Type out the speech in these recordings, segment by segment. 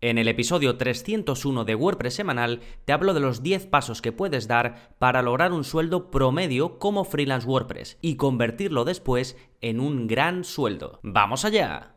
En el episodio 301 de WordPress semanal te hablo de los 10 pasos que puedes dar para lograr un sueldo promedio como freelance WordPress y convertirlo después en un gran sueldo. ¡Vamos allá!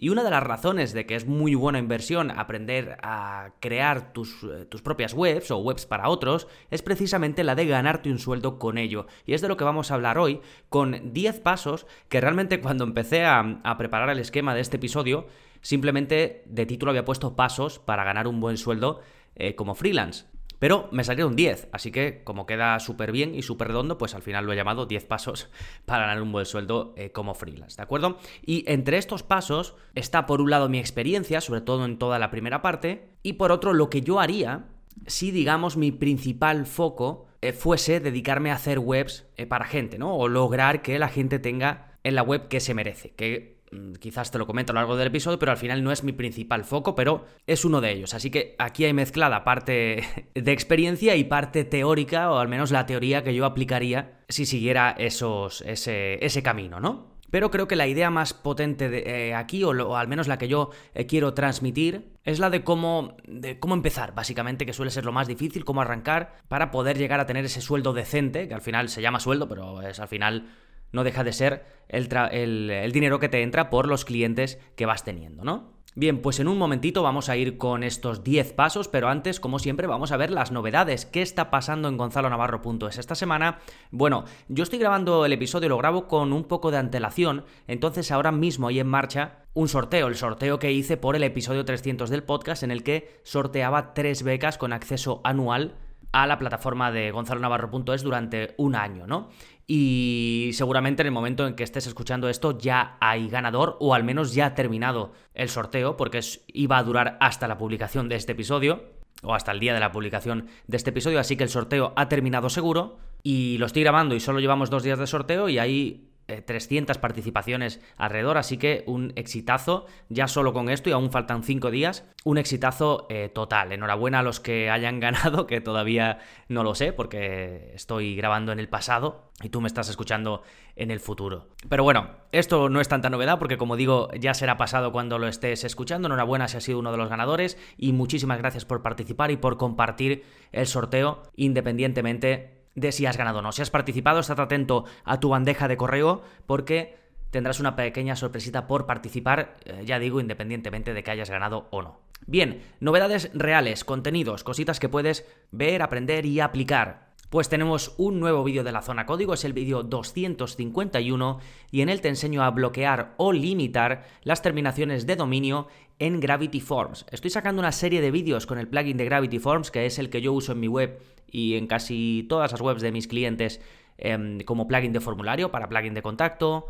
Y una de las razones de que es muy buena inversión aprender a crear tus, eh, tus, propias webs o webs para otros es precisamente la de ganarte un sueldo con ello. Y es de lo que vamos a hablar hoy con 10 pasos que realmente cuando empecé a, preparar el esquema de este episodio, simplemente de título había puesto pasos para ganar un buen sueldo eh, como freelance. Pero me salieron 10, así que como queda súper bien y súper redondo, pues al final lo he llamado 10 pasos para ganar un buen sueldo eh, como freelance, ¿de acuerdo? Y entre estos pasos está por un lado mi experiencia, sobre todo en toda la primera parte, y por otro lo que yo haría si, digamos, mi principal foco eh, fuese dedicarme a hacer webs eh, para gente, ¿no? O lograr que la gente tenga en la web que se merece, que quizás te lo comento a lo largo del episodio, pero al final no es mi principal foco, pero es uno de ellos. Así que aquí hay mezclada parte de experiencia y parte teórica, o al menos la teoría que yo aplicaría si siguiera esos, ese, ese camino, ¿no? Pero creo que la idea más potente de, eh, aquí, o, al menos la que yo eh, quiero transmitir, es la de cómo, de cómo empezar, básicamente, que suele ser lo más difícil, cómo arrancar para poder llegar a tener ese sueldo decente, que al final se llama sueldo, pero es al final no deja de ser el, dinero que te entra por los clientes que vas teniendo, ¿no? Bien, pues en un momentito vamos a ir con estos 10 pasos, pero antes, como siempre, vamos a ver las novedades. ¿Qué está pasando en gonzalonavarro.es esta semana? Bueno, yo estoy grabando el episodio, lo grabo con un poco de antelación, entonces ahora mismo hay en marcha un sorteo, el sorteo que hice por el episodio 300 del podcast, en el que sorteaba tres becas con acceso anual a la plataforma de gonzalonavarro.es durante un año, ¿no? Y seguramente en el momento en que estés escuchando esto ya hay ganador o al menos ya ha terminado el sorteo porque iba a durar hasta la publicación de este episodio o hasta el día de la publicación de este episodio, así que el sorteo ha terminado seguro y lo estoy grabando y solo llevamos dos días de sorteo y ahí 300 eh, participaciones alrededor, así que un exitazo ya solo con esto y aún faltan 5 días, un exitazo eh, total. Enhorabuena a los que hayan ganado, que todavía no lo sé porque estoy grabando en el pasado y tú me estás escuchando en el futuro. Pero bueno, esto no es tanta novedad porque como digo ya será pasado cuando lo estés escuchando. Enhorabuena si has sido uno de los ganadores y muchísimas gracias por participar y por compartir el sorteo independientemente de si has ganado o no. Si has participado, estate atento a tu bandeja de correo porque tendrás una pequeña sorpresita por participar, eh, ya digo, independientemente de que hayas ganado o no. Bien, novedades reales, contenidos, cositas que puedes ver, aprender y aplicar. Pues tenemos un nuevo vídeo de la zona código, es el vídeo 251 y en él te enseño a bloquear o limitar las terminaciones de dominio en Gravity Forms. Estoy sacando una serie de vídeos con el plugin de Gravity Forms, que es el que yo uso en mi web y en casi todas las webs de mis clientes em, como plugin de formulario, para plugin de contacto,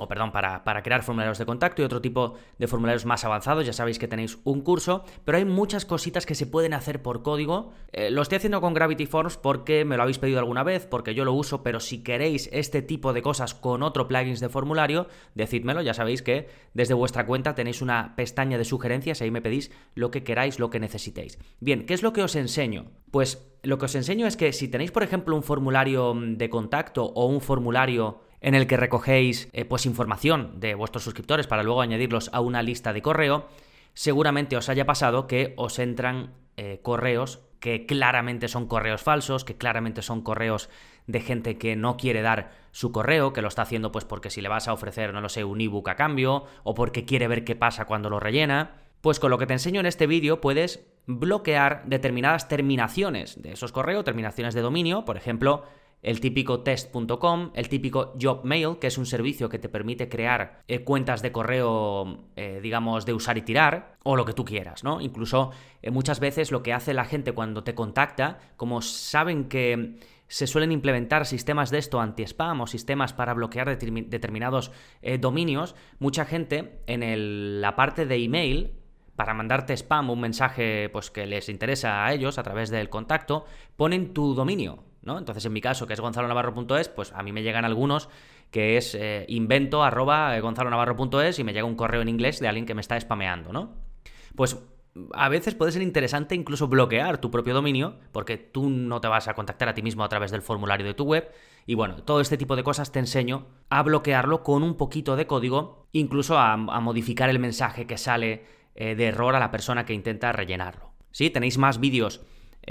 o perdón, para, para, crear formularios de contacto y otro tipo de formularios más avanzados. Ya sabéis que tenéis un curso, pero hay muchas cositas que se pueden hacer por código. Eh, lo estoy haciendo con Gravity Forms porque me lo habéis pedido alguna vez, porque yo lo uso, pero si queréis este tipo de cosas con otro plugin de formulario, decídmelo. Ya sabéis que desde vuestra cuenta tenéis una pestaña de sugerencias y ahí me pedís lo que queráis, lo que necesitéis. Bien, ¿qué es lo que os enseño? Pues lo que os enseño es que si tenéis, por ejemplo, un formulario de contacto o un formulario en el que recogéis eh, pues información de vuestros suscriptores para luego añadirlos a una lista de correo, seguramente os haya pasado que os entran eh, correos que claramente son correos falsos, que claramente son correos de gente que no quiere dar su correo, que lo está haciendo pues porque si le vas a ofrecer, no lo sé, un ebook a cambio, o porque quiere ver qué pasa cuando lo rellena. Pues con lo que te enseño en este vídeo puedes bloquear determinadas terminaciones de esos correos, terminaciones de dominio, por ejemplo, el típico test.com, el típico jobmail, que es un servicio que te permite crear eh, cuentas de correo, eh, digamos, de usar y tirar, o lo que tú quieras, ¿no? Incluso eh, muchas veces lo que hace la gente cuando te contacta, como saben que se suelen implementar sistemas de esto anti-spam o sistemas para bloquear determinados dominios, mucha gente en la parte de email para mandarte spam, un mensaje pues, que les interesa a ellos a través del contacto, ponen tu dominio ¿no? Entonces, en mi caso, que es gonzalonavarro.es, pues a mí me llegan algunos que es eh, invento arroba gonzalonavarro.es y me llega un correo en inglés de alguien que me está spameando, ¿no? Pues a veces puede ser interesante incluso bloquear tu propio dominio, porque tú no te vas a contactar a ti mismo a través del formulario de tu web. Y bueno, todo este tipo de cosas te enseño a bloquearlo con un poquito de código, incluso a, modificar el mensaje que sale eh, de error a la persona que intenta rellenarlo. ¿Sí? Tenéis más vídeos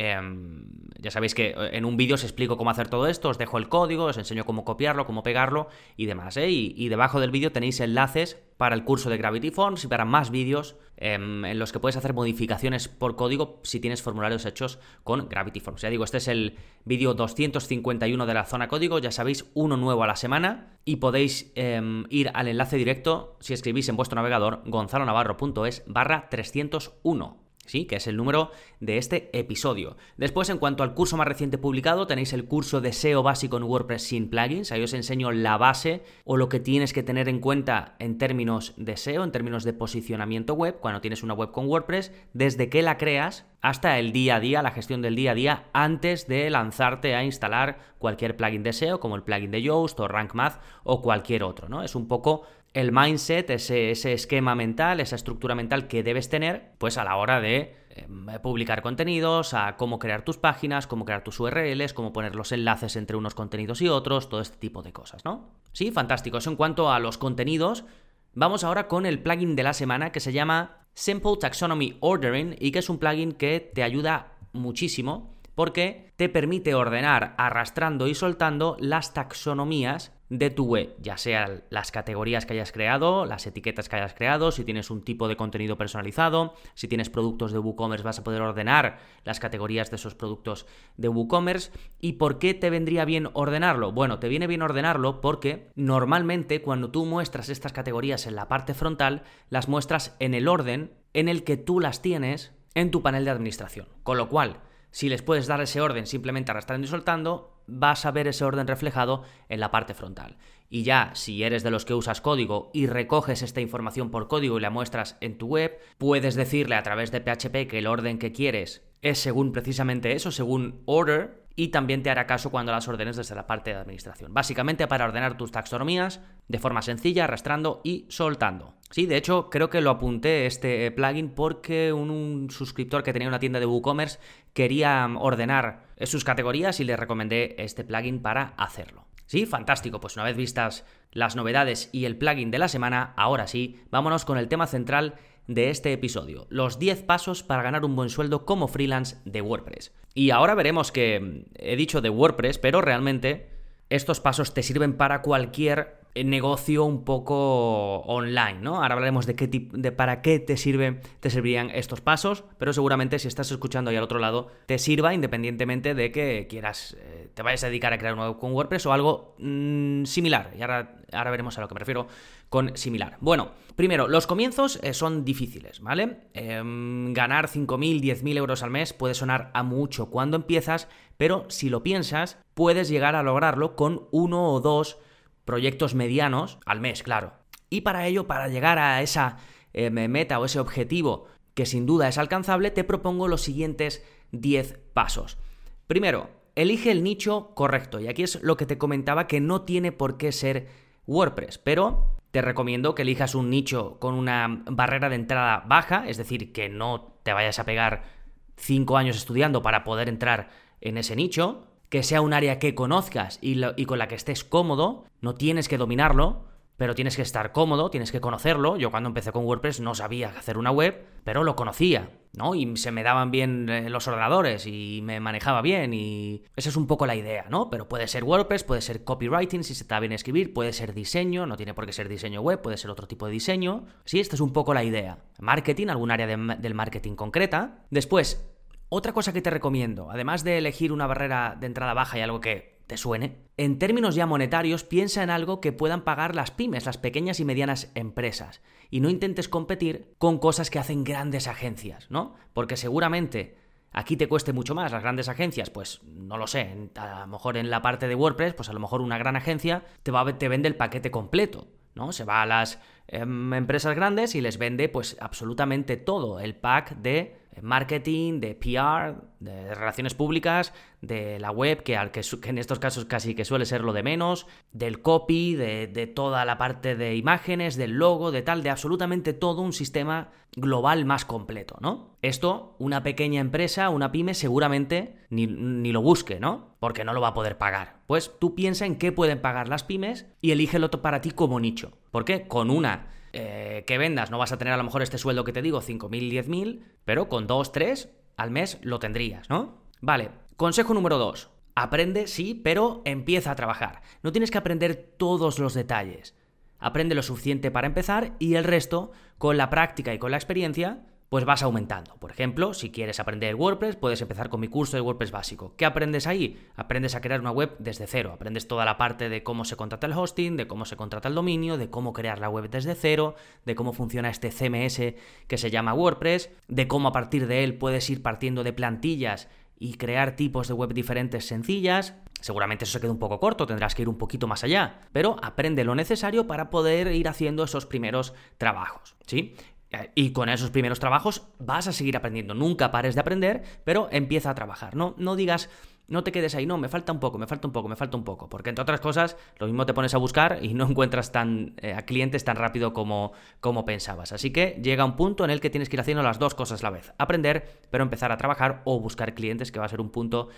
Em, ya sabéis que eh, en un vídeo os explico cómo hacer todo esto, os dejo el código, os enseño cómo copiarlo, cómo pegarlo y demás. ¿eh? Y, debajo del vídeo tenéis enlaces para el curso de Gravity Forms y para más vídeos em, en los que puedes hacer modificaciones por código si tienes formularios hechos con Gravity Forms. Ya digo, este es el vídeo 251 de la zona código, ya sabéis, uno nuevo a la semana y podéis em, ir al enlace directo si escribís en vuestro navegador gonzalonavarro.es barra 301. ¿Sí? que es el número de este episodio. Después, en cuanto al curso más reciente publicado, tenéis el curso de SEO básico en WordPress sin plugins. Ahí os enseño la base o lo que tienes que tener en cuenta en términos de SEO, en términos de posicionamiento web, cuando tienes una web con WordPress, desde que la creas hasta el día a día, la gestión del día a día, antes de lanzarte a instalar cualquier plugin de SEO, como el plugin de Yoast o Rank Math o cualquier otro, ¿no? Es un poco el mindset, ese, esquema mental, esa estructura mental que debes tener, pues a la hora de em, publicar contenidos, a cómo crear tus páginas, cómo crear tus URLs, cómo poner los enlaces entre unos contenidos y otros, todo este tipo de cosas, ¿no? Sí, fantástico. Eso en cuanto a los contenidos. Vamos ahora con el plugin de la semana que se llama Simple Taxonomy Ordering y que es un plugin que te ayuda muchísimo porque te permite ordenar arrastrando y soltando las taxonomías de tu web, ya sean las categorías que hayas creado, las etiquetas que hayas creado, si tienes un tipo de contenido personalizado, si tienes productos de WooCommerce vas a poder ordenar las categorías de esos productos de WooCommerce. ¿Y por qué te vendría bien ordenarlo? Bueno, te viene bien ordenarlo porque normalmente cuando tú muestras estas categorías en la parte frontal, las muestras en el orden en el que tú las tienes en tu panel de administración. Con lo cual, si les puedes dar ese orden simplemente arrastrando y soltando, vas a ver ese orden reflejado en la parte frontal. Y ya, si eres de los que usas código y recoges esta información por código y la muestras en tu web, puedes decirle a través de PHP que el orden que quieres es según precisamente eso, según order, y también te hará caso cuando las ordenes desde la parte de administración. Básicamente para ordenar tus taxonomías de forma sencilla, arrastrando y soltando. Sí, de hecho creo que lo apunté este plugin porque un, suscriptor que tenía una tienda de WooCommerce quería ordenar sus categorías y le recomendé este plugin para hacerlo. Sí, fantástico. Pues una vez vistas las novedades y el plugin de la semana, ahora sí, vámonos con el tema central de este episodio, los 10 pasos para ganar un buen sueldo como freelance de WordPress. Y ahora veremos que he dicho de WordPress, pero realmente estos pasos te sirven para cualquier negocio un poco online, ¿no? Ahora hablaremos de qué de para qué te sirven, te servirían estos pasos, pero seguramente si estás escuchando ahí al otro lado te sirva independientemente de que quieras eh, te vayas a dedicar a crear un con WordPress o algo mm, similar. Y ahora, ahora veremos a lo que me refiero con similar. Bueno, primero, los comienzos eh, son difíciles, ¿vale? Em, ganar 5.000, 10.000 euros al mes puede sonar a mucho cuando empiezas, pero si lo piensas, puedes llegar a lograrlo con uno o dos proyectos medianos al mes, claro. Y para ello, para llegar a esa eh, meta o ese objetivo que sin duda es alcanzable, te propongo los siguientes 10 pasos. Primero, elige el nicho correcto. Y aquí es lo que te comentaba que no tiene por qué ser WordPress, pero te recomiendo que elijas un nicho con una barrera de entrada baja, es decir, que no te vayas a pegar 5 años estudiando para poder entrar en ese nicho que sea un área que conozcas y, con la que estés cómodo, no tienes que dominarlo, pero tienes que estar cómodo, tienes que conocerlo. Yo cuando empecé con WordPress no sabía hacer una web, pero lo conocía, ¿no? Y se me daban bien eh, los ordenadores y me manejaba bien y esa es un poco la idea, ¿no? Pero puede ser WordPress, puede ser copywriting si se da bien escribir, puede ser diseño, no tiene por qué ser diseño web, puede ser otro tipo de diseño. Sí, esta es un poco la idea. Marketing, algún área del marketing concreta. Después, otra cosa que te recomiendo, además de elegir una barrera de entrada baja y algo que te suene, en términos ya monetarios piensa en algo que puedan pagar las pymes, las pequeñas y medianas empresas, y no intentes competir con cosas que hacen grandes agencias, ¿no? Porque seguramente aquí te cueste mucho más las grandes agencias, pues no lo sé, a lo mejor en la parte de WordPress, pues a lo mejor una gran agencia te, va, te vende el paquete completo, ¿no? Se va a las em, empresas grandes y les vende pues absolutamente todo, el pack de marketing, de PR, de relaciones públicas, de la web, que, en estos casos casi que suele ser lo de menos, del copy, de, de, toda la parte de imágenes, del logo, de tal, de absolutamente todo un sistema global más completo, ¿no? Esto, una pequeña empresa, una pyme, seguramente ni, ni lo busque, ¿no? Porque no lo va a poder pagar. Pues tú piensa en qué pueden pagar las pymes y elígelo para ti como nicho. ¿Por qué? Con una eh, que vendas no vas a tener a lo mejor este sueldo que te digo, 5.000, 10.000, pero con 2, 3 al mes lo tendrías, ¿no? Vale, consejo número 2. Aprende, sí, pero empieza a trabajar. No tienes que aprender todos los detalles. Aprende lo suficiente para empezar y el resto, con la práctica y con la experiencia, pues vas aumentando. Por ejemplo, si quieres aprender WordPress, puedes empezar con mi curso de WordPress básico. ¿Qué aprendes ahí? Aprendes a crear una web desde cero. Aprendes toda la parte de cómo se contrata el hosting, de cómo se contrata el dominio, de cómo crear la web desde cero, de cómo funciona este CMS que se llama WordPress, de cómo a partir de él puedes ir partiendo de plantillas y crear tipos de web diferentes sencillas. Seguramente eso se queda un poco corto, tendrás que ir un poquito más allá, pero aprende lo necesario para poder ir haciendo esos primeros trabajos, ¿sí? Y con esos primeros trabajos vas a seguir aprendiendo. Nunca pares de aprender, pero empieza a trabajar. No, no digas, no te quedes ahí, no, me falta un poco, me falta un poco, me falta un poco. Porque entre otras cosas, lo mismo te pones a buscar y no encuentras tan, eh, a clientes tan rápido como, como pensabas. Así que llega un punto en el que tienes que ir haciendo las dos cosas a la vez. Aprender, pero empezar a trabajar o buscar clientes, que va a ser un punto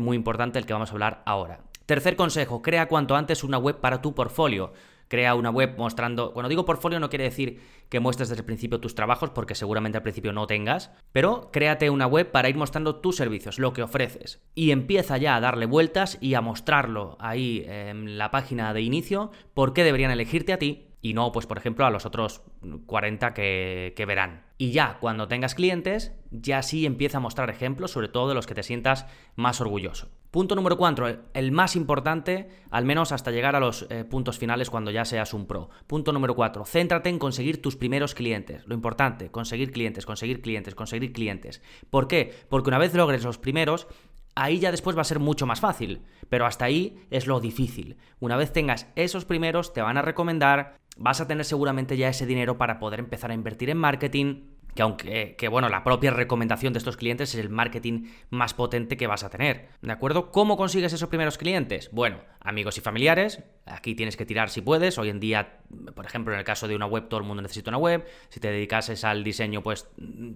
muy importante el que vamos a hablar ahora. Tercer consejo, crea cuanto antes una web para tu portfolio crea una web mostrando, cuando digo portfolio no quiere decir que muestres desde el principio tus trabajos, porque seguramente al principio no tengas, pero créate una web para ir mostrando tus servicios, lo que ofreces. Y empieza ya a darle vueltas y a mostrarlo ahí en la página de inicio, por qué deberían elegirte a ti y no, pues por ejemplo, a los otros 40 que, que, verán. Y ya, cuando tengas clientes, ya sí empieza a mostrar ejemplos, sobre todo de los que te sientas más orgulloso. Punto número 4, el más importante, al menos hasta llegar a los eh, puntos finales cuando ya seas un pro. Punto número 4, céntrate en conseguir tus primeros clientes. Lo importante, conseguir clientes, conseguir clientes, conseguir clientes. ¿Por qué? Porque una vez logres los primeros, ahí ya después va a ser mucho más fácil. Pero hasta ahí es lo difícil. Una vez tengas esos primeros, te van a recomendar, vas a tener seguramente ya ese dinero para poder empezar a invertir en marketing, que aunque, que bueno, la propia recomendación de estos clientes es el marketing más potente que vas a tener, ¿de acuerdo? ¿Cómo consigues esos primeros clientes? Bueno, amigos y familiares, aquí tienes que tirar si puedes, hoy en día, por ejemplo, en el caso de una web, todo el mundo necesita una web, si te dedicases al diseño, pues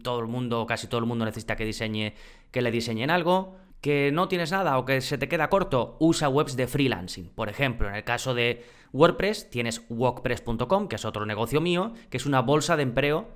todo el mundo, casi todo el mundo necesita que diseñe, que le diseñen algo, que no tienes nada o que se te queda corto, usa webs de freelancing. Por ejemplo, en el caso de WordPress, tienes WordPress.com, que es otro negocio mío, que es una bolsa de empleo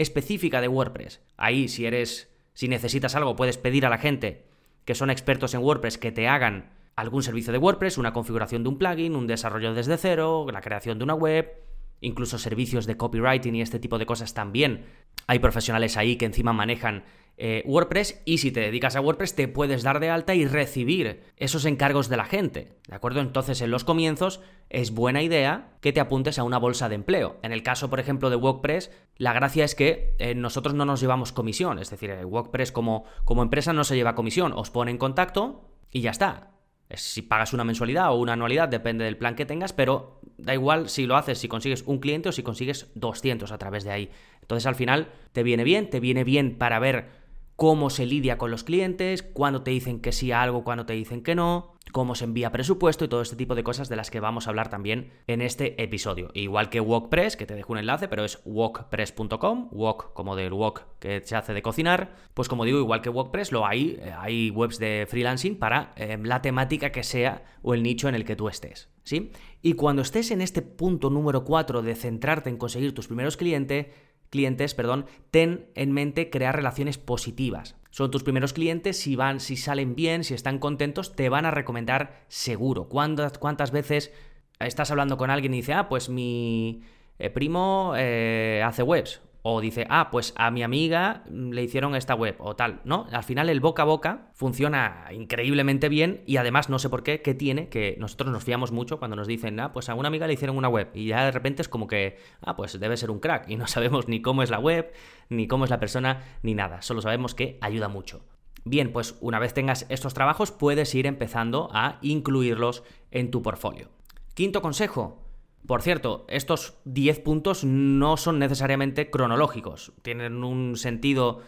específica de WordPress. Ahí, si eres, si necesitas algo, puedes pedir a la gente que son expertos en WordPress que te hagan algún servicio de WordPress, una configuración de un plugin, un desarrollo desde cero, la creación de una web, incluso servicios de copywriting y este tipo de cosas también. Hay profesionales ahí que encima manejan eh, WordPress y si te dedicas a WordPress te puedes dar de alta y recibir esos encargos de la gente. ¿De acuerdo? Entonces en los comienzos es buena idea que te apuntes a una bolsa de empleo. En el caso, por ejemplo, de WordPress, la gracia es que eh, nosotros no nos llevamos comisión. Es decir, eh, WordPress como, como empresa no se lleva comisión. Os pone en contacto y ya está. Si pagas una mensualidad o una anualidad, depende del plan que tengas, pero da igual si lo haces, si consigues un cliente o si consigues 200 a través de ahí. Entonces al final te viene bien, te viene bien para ver cómo se lidia con los clientes, cuándo te dicen que sí a algo, cuándo te dicen que no, cómo se envía presupuesto y todo este tipo de cosas de las que vamos a hablar también en este episodio. Igual que WordPress, que te dejo un enlace, pero es wokpress.com, wok como del wok que se hace de cocinar, pues como digo, igual que WordPress, lo hay, eh, hay webs de freelancing para eh, la temática que sea o el nicho en el que tú estés. ¿Sí? Y cuando estés en este punto número 4 de centrarte en conseguir tus primeros clientes, clientes, perdón, ten en mente crear relaciones positivas. Son tus primeros clientes, si van, si salen bien, si están contentos, te van a recomendar seguro. ¿Cuántas, cuántas veces estás hablando con alguien y dice, ah, pues mi eh, primo eh, hace webs? O dice, ah, pues a mi amiga le hicieron esta web o tal, ¿no? Al final el boca a boca funciona increíblemente bien y además no sé por qué, qué tiene, que nosotros nos fiamos mucho cuando nos dicen, ah, pues a una amiga le hicieron una web y ya de repente es como que, ah, pues debe ser un crack y no sabemos ni cómo es la web, ni cómo es la persona, ni nada, solo sabemos que ayuda mucho. Bien, pues una vez tengas estos trabajos puedes ir empezando a incluirlos en tu portfolio. Quinto consejo, por cierto, estos 10 puntos no son necesariamente cronológicos, tienen un sentido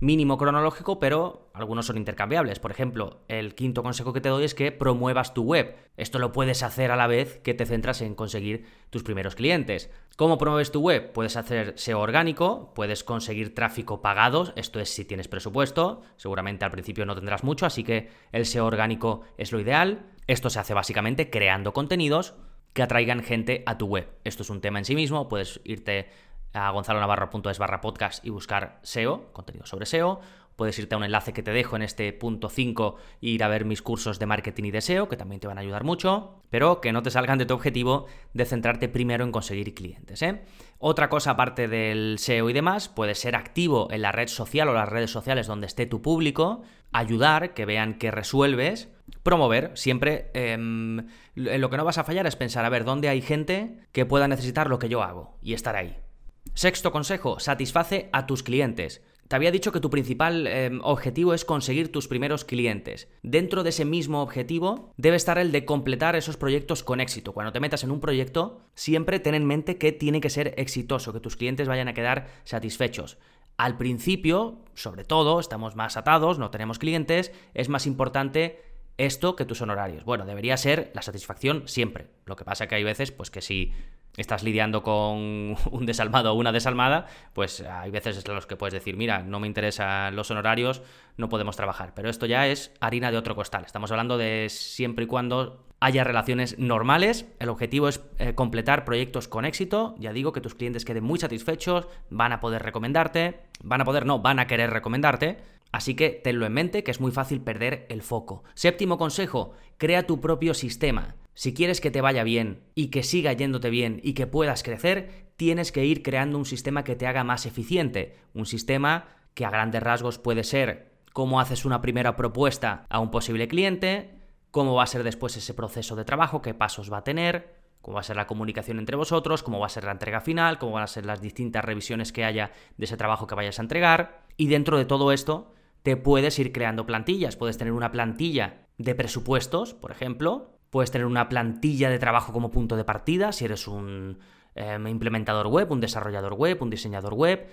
mínimo cronológico, pero algunos son intercambiables. Por ejemplo, el quinto consejo que te doy es que promuevas tu web. Esto lo puedes hacer a la vez que te centras en conseguir tus primeros clientes. ¿Cómo promueves tu web? Puedes hacer SEO orgánico, puedes conseguir tráfico pagado, esto es si tienes presupuesto, seguramente al principio no tendrás mucho, así que el SEO orgánico es lo ideal. Esto se hace básicamente creando contenidos que atraigan gente a tu web. Esto es un tema en sí mismo, puedes irte a gonzalonavarro.es barra podcast y buscar SEO, contenido sobre SEO. Puedes irte a un enlace que te dejo en este punto 5 e ir a ver mis cursos de marketing y de SEO, que también te van a ayudar mucho, pero que no te salgan de tu objetivo de centrarte primero en conseguir clientes. ¿eh? Otra cosa aparte del SEO y demás, puede ser activo en la red social o las redes sociales donde esté tu público, ayudar, que vean que resuelves, promover. Siempre em, lo que no vas a fallar es pensar, a ver, ¿dónde hay gente que pueda necesitar lo que yo hago? Y estar ahí. Sexto consejo, satisface a tus clientes. Te había dicho que tu principal em, objetivo es conseguir tus primeros clientes. Dentro de ese mismo objetivo debe estar el de completar esos proyectos con éxito. Cuando te metas en un proyecto, siempre ten en mente que tiene que ser exitoso, que tus clientes vayan a quedar satisfechos. Al principio, sobre todo, estamos más atados, no tenemos clientes, es más importante esto que tus honorarios. Bueno, debería ser la satisfacción siempre. Lo que pasa que hay veces, pues que si estás lidiando con un desalmado o una desalmada, pues hay veces en los que puedes decir, mira, no me interesan los honorarios, no podemos trabajar. Pero esto ya es harina de otro costal. Estamos hablando de siempre y cuando haya relaciones normales. El objetivo es eh, completar proyectos con éxito. Ya digo que tus clientes queden muy satisfechos, van a poder recomendarte, van a poder, no, van a querer recomendarte. Así que tenlo en mente que es muy fácil perder el foco. Séptimo consejo, crea tu propio sistema. Si quieres que te vaya bien y que siga yéndote bien y que puedas crecer, tienes que ir creando un sistema que te haga más eficiente. Un sistema que a grandes rasgos puede ser cómo haces una primera propuesta a un posible cliente, cómo va a ser después ese proceso de trabajo, qué pasos va a tener, cómo va a ser la comunicación entre vosotros, cómo va a ser la entrega final, cómo van a ser las distintas revisiones que haya de ese trabajo que vayas a entregar. Y dentro de todo esto, te puedes ir creando plantillas. Puedes tener una plantilla de presupuestos, por ejemplo, Puedes tener una plantilla de trabajo como punto de partida si eres un em, implementador web, un desarrollador web, un diseñador web,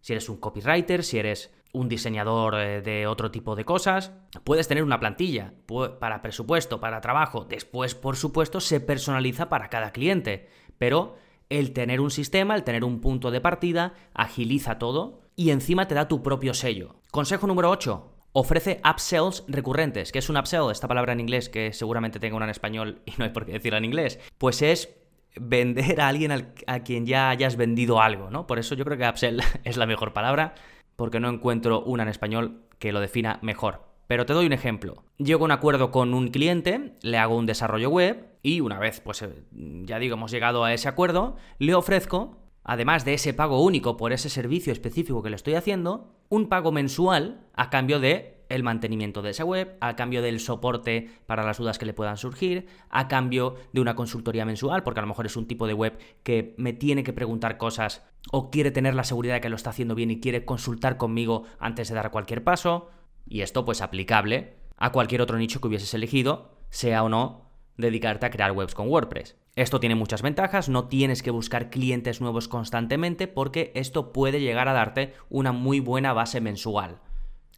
si eres un copywriter, si eres un diseñador eh, de otro tipo de cosas. Puedes tener una plantilla para presupuesto, para trabajo. Después, por supuesto, se personaliza para cada cliente. Pero el tener un sistema, el tener un punto de partida, agiliza todo y encima te da tu propio sello. Consejo número 8 ofrece upsells recurrentes. ¿Qué es un upsell? Esta palabra en inglés que seguramente tenga una en español y no hay por qué decirla en inglés. Pues es vender a alguien a quien ya hayas vendido algo, ¿no? Por eso yo creo que upsell es la mejor palabra, porque no encuentro una en español que lo defina mejor. Pero te doy un ejemplo. Llego a un acuerdo con un cliente, le hago un desarrollo web y una vez, pues eh, ya digo, hemos llegado a ese acuerdo, le ofrezco, además de ese pago único por ese servicio específico que le estoy haciendo, un pago mensual a cambio de el mantenimiento de esa web, a cambio del soporte para las dudas que le puedan surgir, a cambio de una consultoría mensual, porque a lo mejor es un tipo de web que me tiene que preguntar cosas o quiere tener la seguridad de que lo está haciendo bien y quiere consultar conmigo antes de dar cualquier paso. Y esto pues aplicable a cualquier otro nicho que hubieses elegido, sea o no dedicarte a crear webs con WordPress. Esto tiene muchas ventajas, no tienes que buscar clientes nuevos constantemente porque esto puede llegar a darte una muy buena base mensual.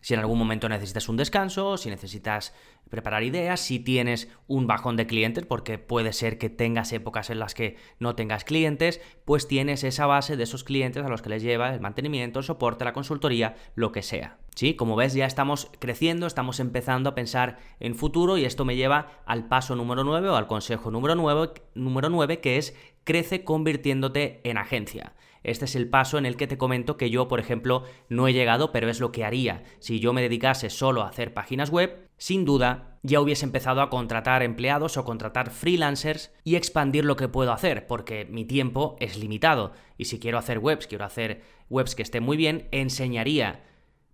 Si en algún momento necesitas un descanso, si necesitas preparar ideas, si tienes un bajón de clientes, porque puede ser que tengas épocas en las que no tengas clientes, pues tienes esa base de esos clientes a los que les lleva el mantenimiento, el soporte, la consultoría, lo que sea. ¿Sí? Como ves, ya estamos creciendo, estamos empezando a pensar en futuro y esto me lleva al paso número 9 o al consejo número 9, número 9 que es crece convirtiéndote en agencia. Este es el paso en el que te comento que yo, por ejemplo, no he llegado, pero es lo que haría. Si yo me dedicase solo a hacer páginas web, sin duda ya hubiese empezado a contratar empleados o contratar freelancers y expandir lo que puedo hacer, porque mi tiempo es limitado. Y si quiero hacer webs, quiero hacer webs que estén muy bien, enseñaría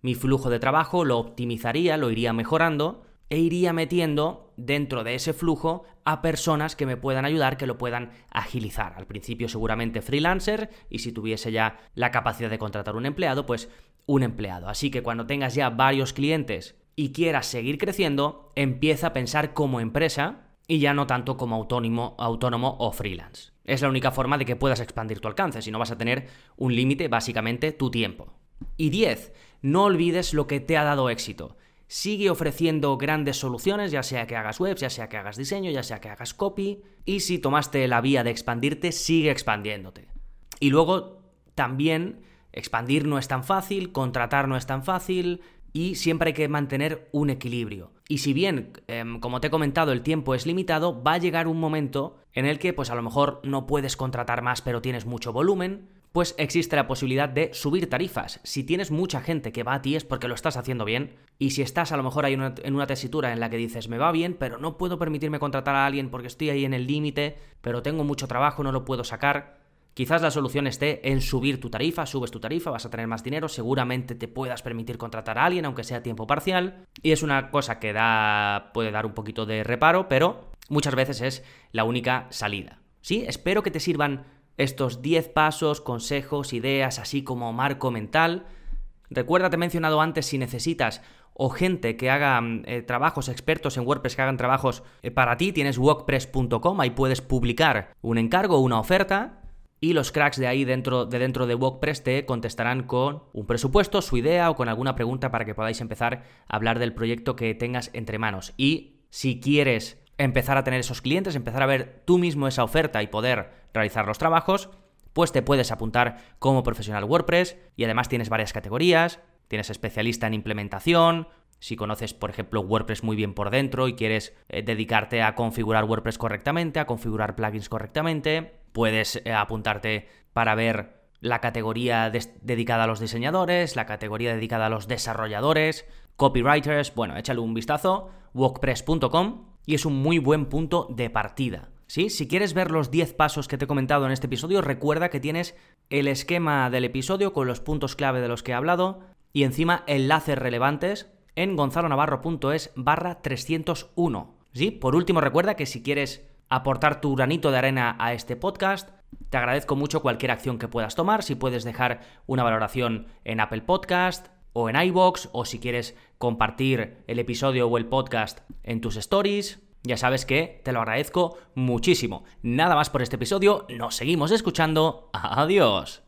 mi flujo de trabajo, lo optimizaría, lo iría mejorando e iría metiendo dentro de ese flujo a personas que me puedan ayudar, que lo puedan agilizar. Al principio seguramente freelancer y si tuviese ya la capacidad de contratar un empleado, pues un empleado. Así que cuando tengas ya varios clientes y quieras seguir creciendo, empieza a pensar como empresa y ya no tanto como autónomo, autónomo o freelance. Es la única forma de que puedas expandir tu alcance, si no vas a tener un límite, básicamente tu tiempo. Y 10. no olvides lo que te ha dado éxito. Sigue ofreciendo grandes soluciones, ya sea que hagas webs, ya sea que hagas diseño, ya sea que hagas copy. Y si tomaste la vía de expandirte, sigue expandiéndote. Y luego también expandir no es tan fácil, contratar no es tan fácil, y siempre hay que mantener un equilibrio. Y si bien, em, como te he comentado, el tiempo es limitado, va a llegar un momento en el que pues a lo mejor no puedes contratar más pero tienes mucho volumen, pues existe la posibilidad de subir tarifas. Si tienes mucha gente que va a ti es porque lo estás haciendo bien, y si estás a lo mejor ahí en una tesitura en la que dices, me va bien, pero no puedo permitirme contratar a alguien porque estoy ahí en el límite, pero tengo mucho trabajo, no lo puedo sacar, Quizás la solución esté en subir tu tarifa, subes tu tarifa, vas a tener más dinero, seguramente te puedas permitir contratar a alguien, aunque sea a tiempo parcial, y es una cosa que da, puede dar un poquito de reparo, pero muchas veces es la única salida. ¿Sí? Espero que te sirvan estos 10 pasos, consejos, ideas, así como marco mental. Recuerda, te he mencionado antes, si necesitas o gente que haga eh, trabajos, expertos en WordPress que hagan trabajos eh, para ti, tienes WordPress.com, ahí puedes publicar un encargo, una oferta, y los cracks de ahí dentro de dentro de WordPress te contestarán con un presupuesto, su idea o con alguna pregunta para que podáis empezar a hablar del proyecto que tengas entre manos. Y si quieres empezar a tener esos clientes, empezar a ver tú mismo esa oferta y poder realizar los trabajos, pues te puedes apuntar como profesional WordPress y además tienes varias categorías, tienes especialista en implementación, si conoces, por ejemplo, WordPress muy bien por dentro y quieres eh, dedicarte a configurar WordPress correctamente, a configurar plugins correctamente, puedes eh, apuntarte para ver la categoría dedicada a los diseñadores, la categoría dedicada a los desarrolladores, copywriters, bueno, échale un vistazo, WordPress.com y es un muy buen punto de partida. ¿Sí? Si quieres ver los 10 pasos que te he comentado en este episodio, recuerda que tienes el esquema del episodio con los puntos clave de los que he hablado y encima enlaces relevantes en gonzalonavarro.es barra 301. ¿Sí? Por último, recuerda que si quieres aportar tu granito de arena a este podcast, te agradezco mucho cualquier acción que puedas tomar, si puedes dejar una valoración en Apple Podcast o en iBox, o si quieres compartir el episodio o el podcast en tus stories. Ya sabes que te lo agradezco muchísimo. Nada más por este episodio, nos seguimos escuchando. Adiós.